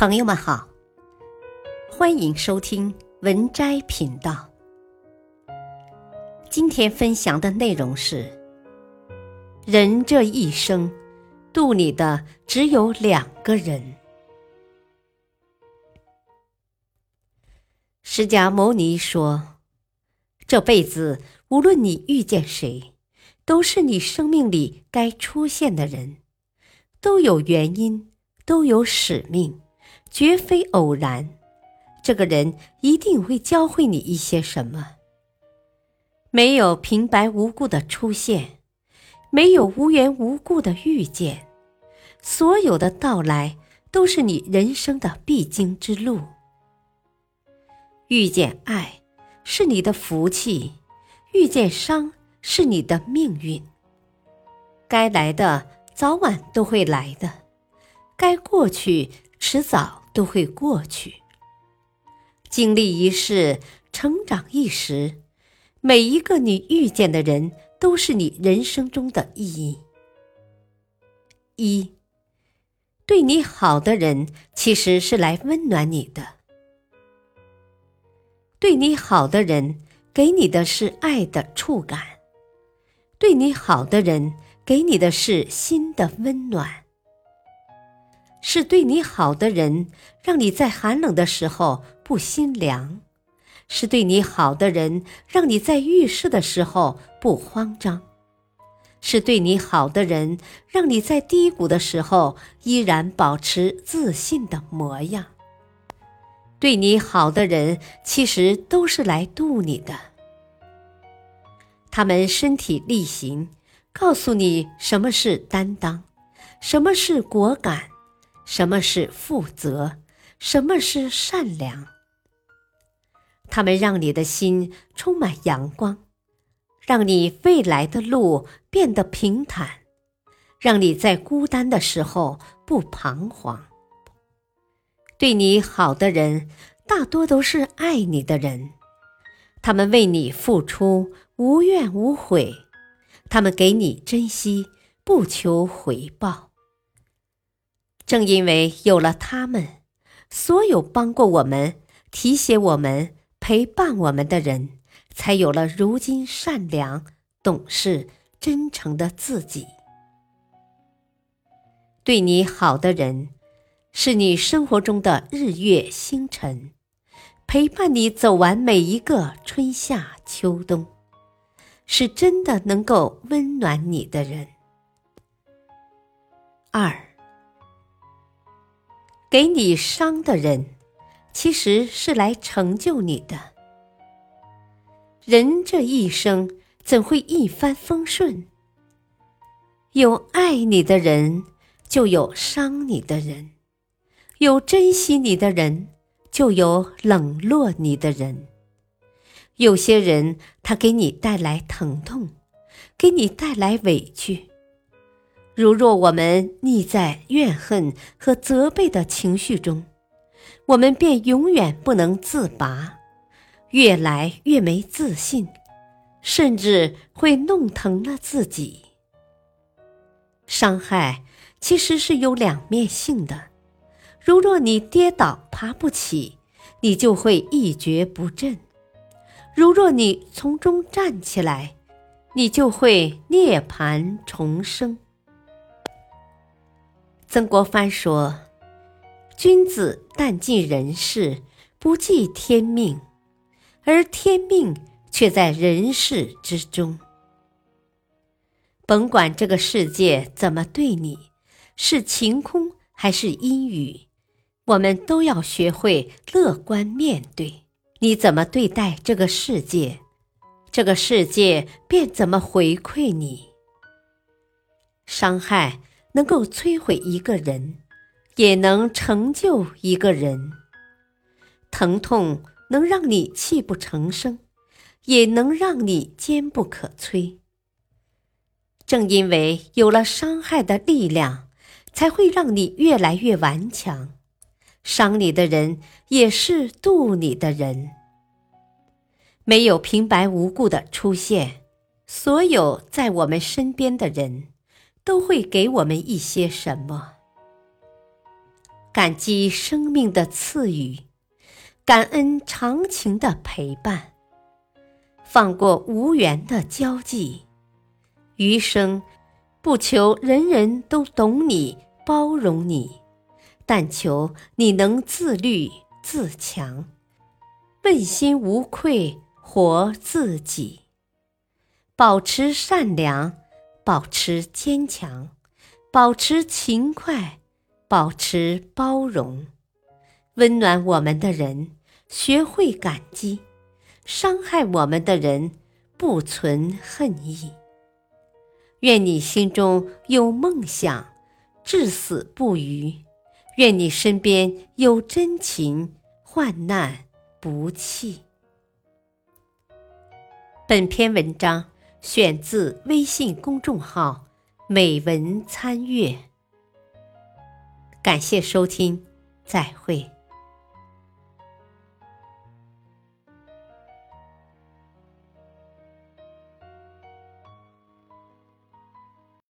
朋友们好，欢迎收听文摘频道。今天分享的内容是：人这一生，渡你的只有两个人。释迦牟尼说：“这辈子无论你遇见谁，都是你生命里该出现的人，都有原因，都有使命。”绝非偶然，这个人一定会教会你一些什么。没有平白无故的出现，没有无缘无故的遇见，所有的到来都是你人生的必经之路。遇见爱是你的福气，遇见伤是你的命运。该来的早晚都会来的，该过去迟早。都会过去。经历一世，成长一时，每一个你遇见的人，都是你人生中的意义。一，对你好的人，其实是来温暖你的。对你好的人，给你的是爱的触感；对你好的人，给你的是心的温暖。是对你好的人，让你在寒冷的时候不心凉；是对你好的人，让你在遇事的时候不慌张；是对你好的人，让你在低谷的时候依然保持自信的模样。对你好的人，其实都是来渡你的。他们身体力行，告诉你什么是担当，什么是果敢。什么是负责？什么是善良？他们让你的心充满阳光，让你未来的路变得平坦，让你在孤单的时候不彷徨。对你好的人，大多都是爱你的人，他们为你付出无怨无悔，他们给你珍惜，不求回报。正因为有了他们，所有帮过我们、提携我们、陪伴我们的人，才有了如今善良、懂事、真诚的自己。对你好的人，是你生活中的日月星辰，陪伴你走完每一个春夏秋冬，是真的能够温暖你的人。二。给你伤的人，其实是来成就你的。人这一生怎会一帆风顺？有爱你的人，就有伤你的人；有珍惜你的人，就有冷落你的人。有些人，他给你带来疼痛，给你带来委屈。如若我们溺在怨恨和责备的情绪中，我们便永远不能自拔，越来越没自信，甚至会弄疼了自己。伤害其实是有两面性的，如若你跌倒爬不起，你就会一蹶不振；如若你从中站起来，你就会涅槃重生。曾国藩说：“君子但尽人事，不计天命，而天命却在人事之中。甭管这个世界怎么对你，是晴空还是阴雨，我们都要学会乐观面对。你怎么对待这个世界，这个世界便怎么回馈你。伤害。”能够摧毁一个人，也能成就一个人；疼痛能让你泣不成声，也能让你坚不可摧。正因为有了伤害的力量，才会让你越来越顽强。伤你的人也是渡你的人，没有平白无故的出现。所有在我们身边的人。都会给我们一些什么？感激生命的赐予，感恩长情的陪伴，放过无缘的交际，余生不求人人都懂你、包容你，但求你能自律自强，问心无愧，活自己，保持善良，保持坚强。保持勤快，保持包容，温暖我们的人学会感激，伤害我们的人不存恨意。愿你心中有梦想，至死不渝；愿你身边有真情，患难不弃。本篇文章选自微信公众号。美文参阅，感谢收听，再会。